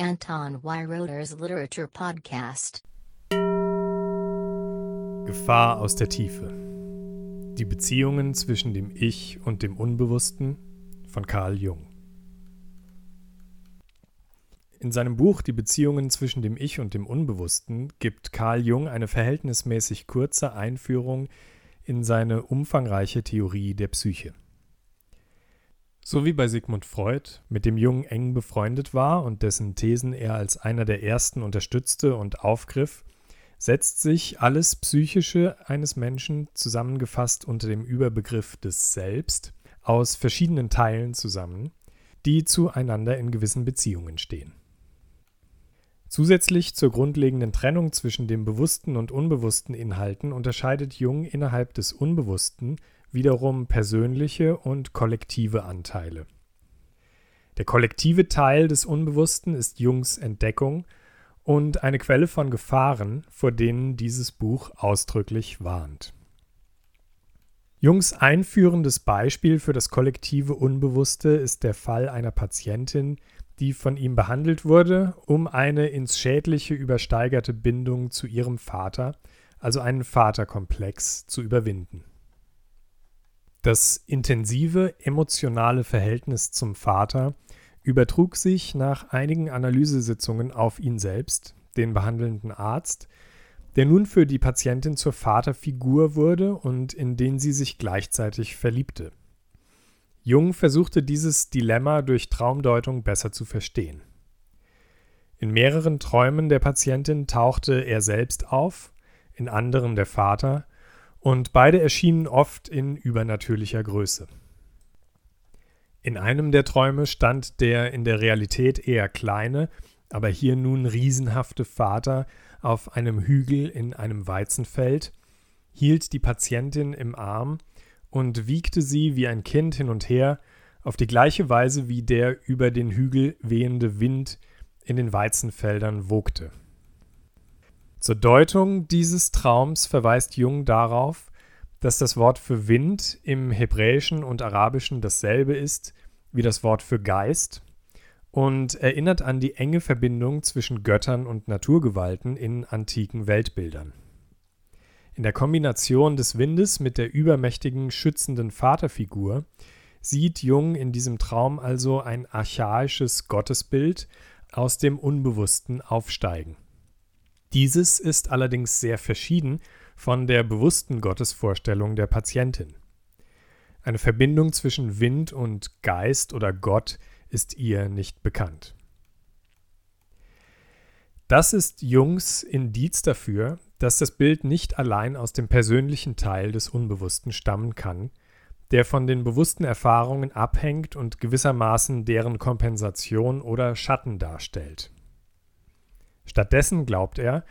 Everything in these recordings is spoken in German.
Anton Weiroder's Literature Podcast. Gefahr aus der Tiefe. Die Beziehungen zwischen dem Ich und dem Unbewussten von Carl Jung. In seinem Buch Die Beziehungen zwischen dem Ich und dem Unbewussten gibt Carl Jung eine verhältnismäßig kurze Einführung in seine umfangreiche Theorie der Psyche. So wie bei Sigmund Freud, mit dem Jung eng befreundet war und dessen Thesen er als einer der ersten unterstützte und aufgriff, setzt sich alles Psychische eines Menschen, zusammengefasst unter dem Überbegriff des Selbst, aus verschiedenen Teilen zusammen, die zueinander in gewissen Beziehungen stehen. Zusätzlich zur grundlegenden Trennung zwischen dem bewussten und unbewussten Inhalten unterscheidet Jung innerhalb des Unbewussten wiederum persönliche und kollektive Anteile. Der kollektive Teil des Unbewussten ist Jungs Entdeckung und eine Quelle von Gefahren, vor denen dieses Buch ausdrücklich warnt. Jungs einführendes Beispiel für das kollektive Unbewusste ist der Fall einer Patientin, die von ihm behandelt wurde, um eine ins Schädliche übersteigerte Bindung zu ihrem Vater, also einen Vaterkomplex, zu überwinden. Das intensive emotionale Verhältnis zum Vater übertrug sich nach einigen Analysesitzungen auf ihn selbst, den behandelnden Arzt, der nun für die Patientin zur Vaterfigur wurde und in den sie sich gleichzeitig verliebte. Jung versuchte dieses Dilemma durch Traumdeutung besser zu verstehen. In mehreren Träumen der Patientin tauchte er selbst auf, in anderen der Vater, und beide erschienen oft in übernatürlicher Größe. In einem der Träume stand der in der Realität eher kleine, aber hier nun riesenhafte Vater auf einem Hügel in einem Weizenfeld, hielt die Patientin im Arm und wiegte sie wie ein Kind hin und her, auf die gleiche Weise wie der über den Hügel wehende Wind in den Weizenfeldern wogte. Zur Deutung dieses Traums verweist Jung darauf, dass das Wort für Wind im Hebräischen und Arabischen dasselbe ist wie das Wort für Geist und erinnert an die enge Verbindung zwischen Göttern und Naturgewalten in antiken Weltbildern. In der Kombination des Windes mit der übermächtigen, schützenden Vaterfigur sieht Jung in diesem Traum also ein archaisches Gottesbild aus dem Unbewussten aufsteigen. Dieses ist allerdings sehr verschieden von der bewussten Gottesvorstellung der Patientin. Eine Verbindung zwischen Wind und Geist oder Gott ist ihr nicht bekannt. Das ist Jungs Indiz dafür, dass das Bild nicht allein aus dem persönlichen Teil des Unbewussten stammen kann, der von den bewussten Erfahrungen abhängt und gewissermaßen deren Kompensation oder Schatten darstellt. Stattdessen glaubt er,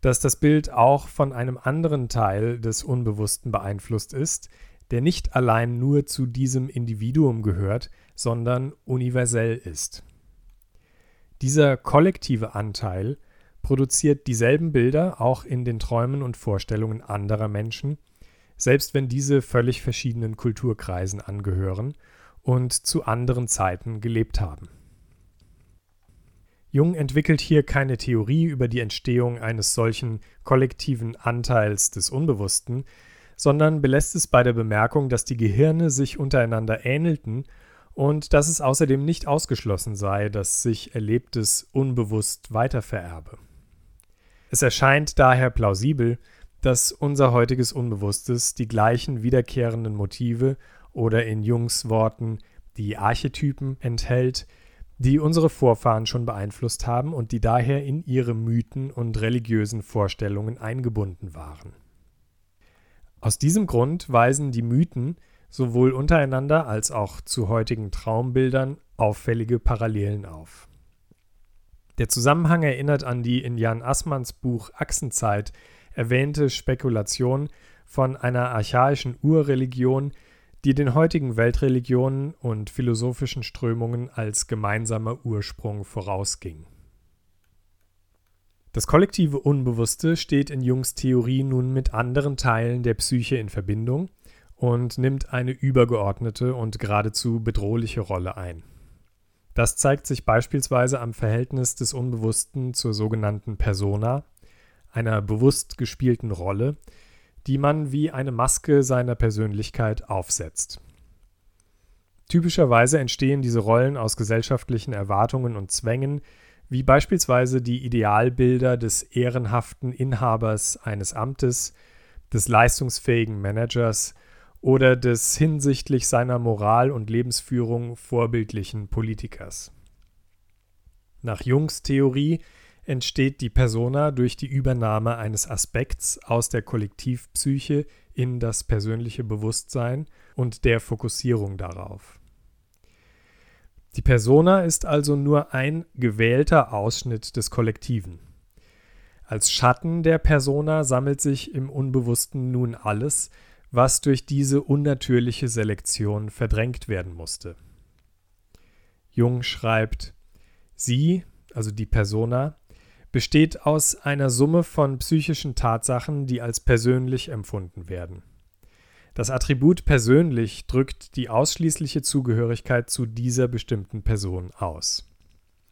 dass das Bild auch von einem anderen Teil des Unbewussten beeinflusst ist, der nicht allein nur zu diesem Individuum gehört, sondern universell ist. Dieser kollektive Anteil produziert dieselben Bilder auch in den Träumen und Vorstellungen anderer Menschen, selbst wenn diese völlig verschiedenen Kulturkreisen angehören und zu anderen Zeiten gelebt haben. Jung entwickelt hier keine Theorie über die Entstehung eines solchen kollektiven Anteils des Unbewussten, sondern belässt es bei der Bemerkung, dass die Gehirne sich untereinander ähnelten und dass es außerdem nicht ausgeschlossen sei, dass sich Erlebtes unbewusst weitervererbe. Es erscheint daher plausibel, dass unser heutiges Unbewusstes die gleichen wiederkehrenden Motive oder in Jungs Worten die Archetypen enthält, die unsere Vorfahren schon beeinflusst haben und die daher in ihre Mythen und religiösen Vorstellungen eingebunden waren. Aus diesem Grund weisen die Mythen sowohl untereinander als auch zu heutigen Traumbildern auffällige Parallelen auf. Der Zusammenhang erinnert an die in Jan Assmanns Buch Achsenzeit erwähnte Spekulation von einer archaischen Urreligion, die den heutigen Weltreligionen und philosophischen Strömungen als gemeinsamer Ursprung vorausging. Das kollektive Unbewusste steht in Jungs Theorie nun mit anderen Teilen der Psyche in Verbindung und nimmt eine übergeordnete und geradezu bedrohliche Rolle ein. Das zeigt sich beispielsweise am Verhältnis des Unbewussten zur sogenannten Persona, einer bewusst gespielten Rolle, die man wie eine Maske seiner Persönlichkeit aufsetzt. Typischerweise entstehen diese Rollen aus gesellschaftlichen Erwartungen und Zwängen, wie beispielsweise die Idealbilder des ehrenhaften Inhabers eines Amtes, des leistungsfähigen Managers oder des hinsichtlich seiner Moral und Lebensführung vorbildlichen Politikers. Nach Jungs Theorie entsteht die Persona durch die Übernahme eines Aspekts aus der Kollektivpsyche in das persönliche Bewusstsein und der Fokussierung darauf. Die Persona ist also nur ein gewählter Ausschnitt des Kollektiven. Als Schatten der Persona sammelt sich im Unbewussten nun alles, was durch diese unnatürliche Selektion verdrängt werden musste. Jung schreibt, sie, also die Persona, besteht aus einer Summe von psychischen Tatsachen, die als persönlich empfunden werden. Das Attribut persönlich drückt die ausschließliche Zugehörigkeit zu dieser bestimmten Person aus.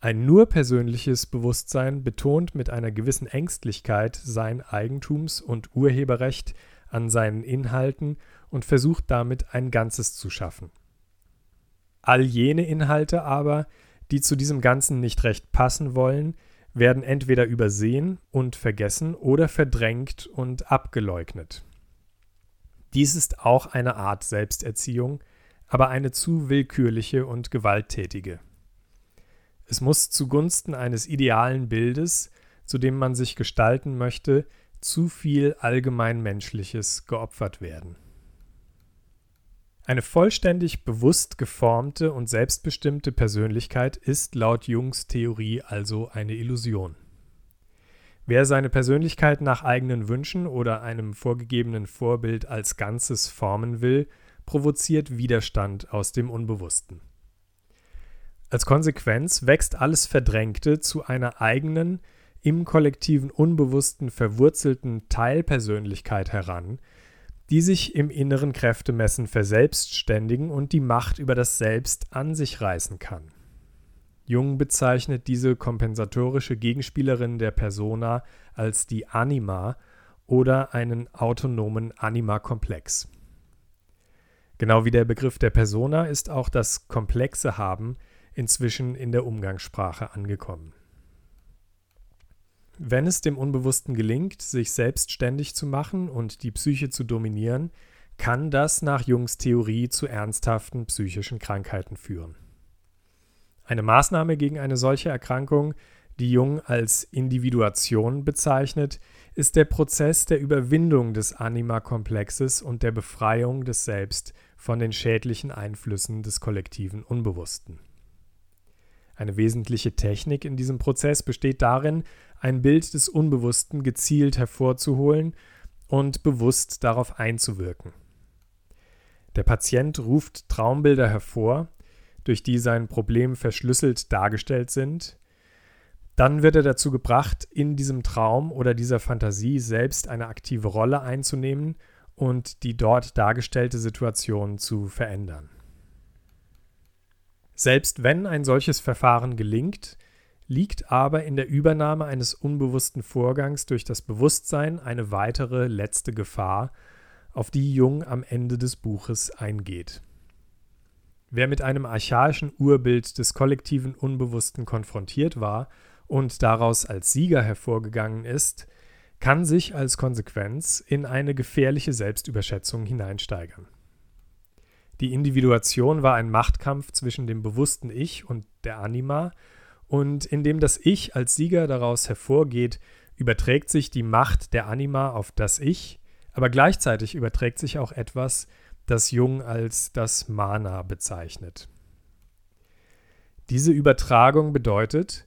Ein nur persönliches Bewusstsein betont mit einer gewissen Ängstlichkeit sein Eigentums- und Urheberrecht an seinen Inhalten und versucht damit ein Ganzes zu schaffen. All jene Inhalte aber, die zu diesem Ganzen nicht recht passen wollen, werden entweder übersehen und vergessen oder verdrängt und abgeleugnet. Dies ist auch eine Art Selbsterziehung, aber eine zu willkürliche und gewalttätige. Es muss zugunsten eines idealen Bildes, zu dem man sich gestalten möchte, zu viel allgemeinmenschliches geopfert werden. Eine vollständig bewusst geformte und selbstbestimmte Persönlichkeit ist laut Jungs Theorie also eine Illusion. Wer seine Persönlichkeit nach eigenen Wünschen oder einem vorgegebenen Vorbild als Ganzes formen will, provoziert Widerstand aus dem Unbewussten. Als Konsequenz wächst alles Verdrängte zu einer eigenen, im kollektiven Unbewussten verwurzelten Teilpersönlichkeit heran, die sich im inneren Kräftemessen verselbstständigen und die Macht über das Selbst an sich reißen kann. Jung bezeichnet diese kompensatorische Gegenspielerin der Persona als die Anima oder einen autonomen Anima-Komplex. Genau wie der Begriff der Persona ist auch das komplexe Haben inzwischen in der Umgangssprache angekommen. Wenn es dem Unbewussten gelingt, sich selbstständig zu machen und die Psyche zu dominieren, kann das nach Jungs Theorie zu ernsthaften psychischen Krankheiten führen. Eine Maßnahme gegen eine solche Erkrankung, die Jung als Individuation bezeichnet, ist der Prozess der Überwindung des Anima-Komplexes und der Befreiung des Selbst von den schädlichen Einflüssen des kollektiven Unbewussten. Eine wesentliche Technik in diesem Prozess besteht darin, ein Bild des Unbewussten gezielt hervorzuholen und bewusst darauf einzuwirken. Der Patient ruft Traumbilder hervor, durch die sein Problem verschlüsselt dargestellt sind. Dann wird er dazu gebracht, in diesem Traum oder dieser Fantasie selbst eine aktive Rolle einzunehmen und die dort dargestellte Situation zu verändern. Selbst wenn ein solches Verfahren gelingt, liegt aber in der Übernahme eines unbewussten Vorgangs durch das Bewusstsein eine weitere letzte Gefahr, auf die Jung am Ende des Buches eingeht. Wer mit einem archaischen Urbild des kollektiven Unbewussten konfrontiert war und daraus als Sieger hervorgegangen ist, kann sich als Konsequenz in eine gefährliche Selbstüberschätzung hineinsteigern. Die Individuation war ein Machtkampf zwischen dem bewussten Ich und der Anima, und indem das Ich als Sieger daraus hervorgeht, überträgt sich die Macht der Anima auf das Ich, aber gleichzeitig überträgt sich auch etwas, das Jung als das Mana bezeichnet. Diese Übertragung bedeutet,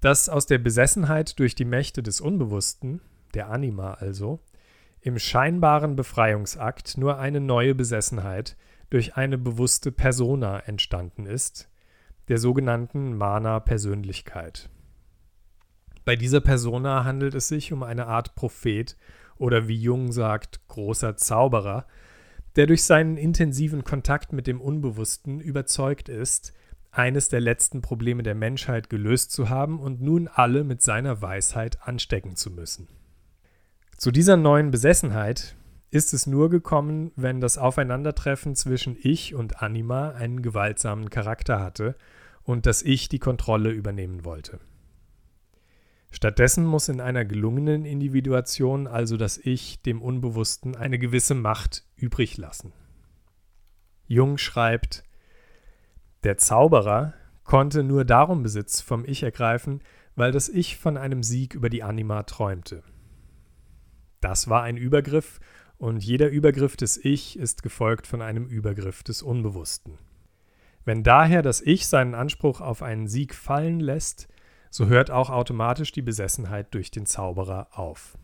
dass aus der Besessenheit durch die Mächte des Unbewussten, der Anima also, im scheinbaren Befreiungsakt nur eine neue Besessenheit durch eine bewusste Persona entstanden ist, der sogenannten Mana-Persönlichkeit. Bei dieser Persona handelt es sich um eine Art Prophet oder wie Jung sagt, großer Zauberer, der durch seinen intensiven Kontakt mit dem Unbewussten überzeugt ist, eines der letzten Probleme der Menschheit gelöst zu haben und nun alle mit seiner Weisheit anstecken zu müssen. Zu dieser neuen Besessenheit ist es nur gekommen, wenn das Aufeinandertreffen zwischen Ich und Anima einen gewaltsamen Charakter hatte und das Ich die Kontrolle übernehmen wollte. Stattdessen muss in einer gelungenen Individuation also das Ich dem Unbewussten eine gewisse Macht übrig lassen. Jung schreibt, der Zauberer konnte nur darum Besitz vom Ich ergreifen, weil das Ich von einem Sieg über die Anima träumte. Das war ein Übergriff, und jeder Übergriff des Ich ist gefolgt von einem Übergriff des Unbewussten. Wenn daher das Ich seinen Anspruch auf einen Sieg fallen lässt, so hört auch automatisch die Besessenheit durch den Zauberer auf.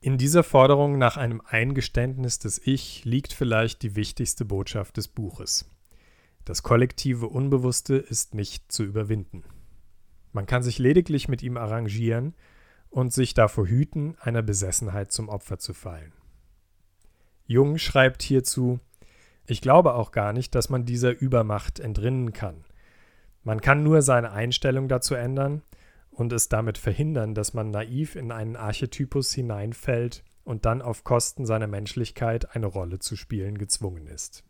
In dieser Forderung nach einem Eingeständnis des Ich liegt vielleicht die wichtigste Botschaft des Buches. Das kollektive Unbewusste ist nicht zu überwinden. Man kann sich lediglich mit ihm arrangieren und sich davor hüten, einer Besessenheit zum Opfer zu fallen. Jung schreibt hierzu, ich glaube auch gar nicht, dass man dieser Übermacht entrinnen kann. Man kann nur seine Einstellung dazu ändern und es damit verhindern, dass man naiv in einen Archetypus hineinfällt und dann auf Kosten seiner Menschlichkeit eine Rolle zu spielen gezwungen ist.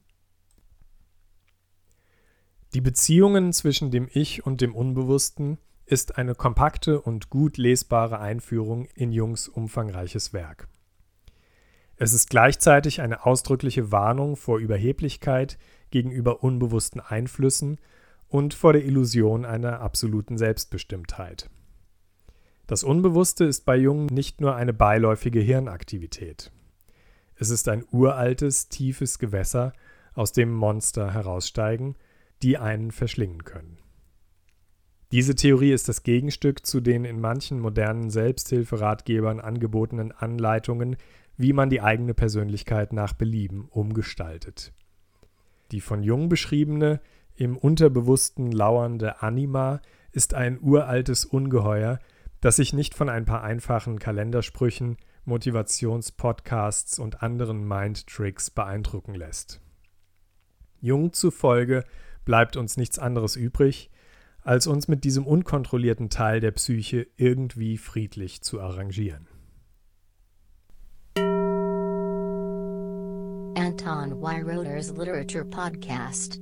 Die Beziehungen zwischen dem Ich und dem Unbewussten ist eine kompakte und gut lesbare Einführung in Jungs umfangreiches Werk. Es ist gleichzeitig eine ausdrückliche Warnung vor Überheblichkeit gegenüber unbewussten Einflüssen und vor der Illusion einer absoluten Selbstbestimmtheit. Das Unbewusste ist bei Jungen nicht nur eine beiläufige Hirnaktivität. Es ist ein uraltes, tiefes Gewässer, aus dem Monster heraussteigen – die einen verschlingen können. Diese Theorie ist das Gegenstück zu den in manchen modernen Selbsthilferatgebern angebotenen Anleitungen, wie man die eigene Persönlichkeit nach Belieben umgestaltet. Die von Jung beschriebene, im Unterbewussten lauernde Anima ist ein uraltes Ungeheuer, das sich nicht von ein paar einfachen Kalendersprüchen, Motivationspodcasts und anderen Mindtricks beeindrucken lässt. Jung zufolge bleibt uns nichts anderes übrig, als uns mit diesem unkontrollierten Teil der Psyche irgendwie friedlich zu arrangieren. Anton Weiroder's Literature Podcast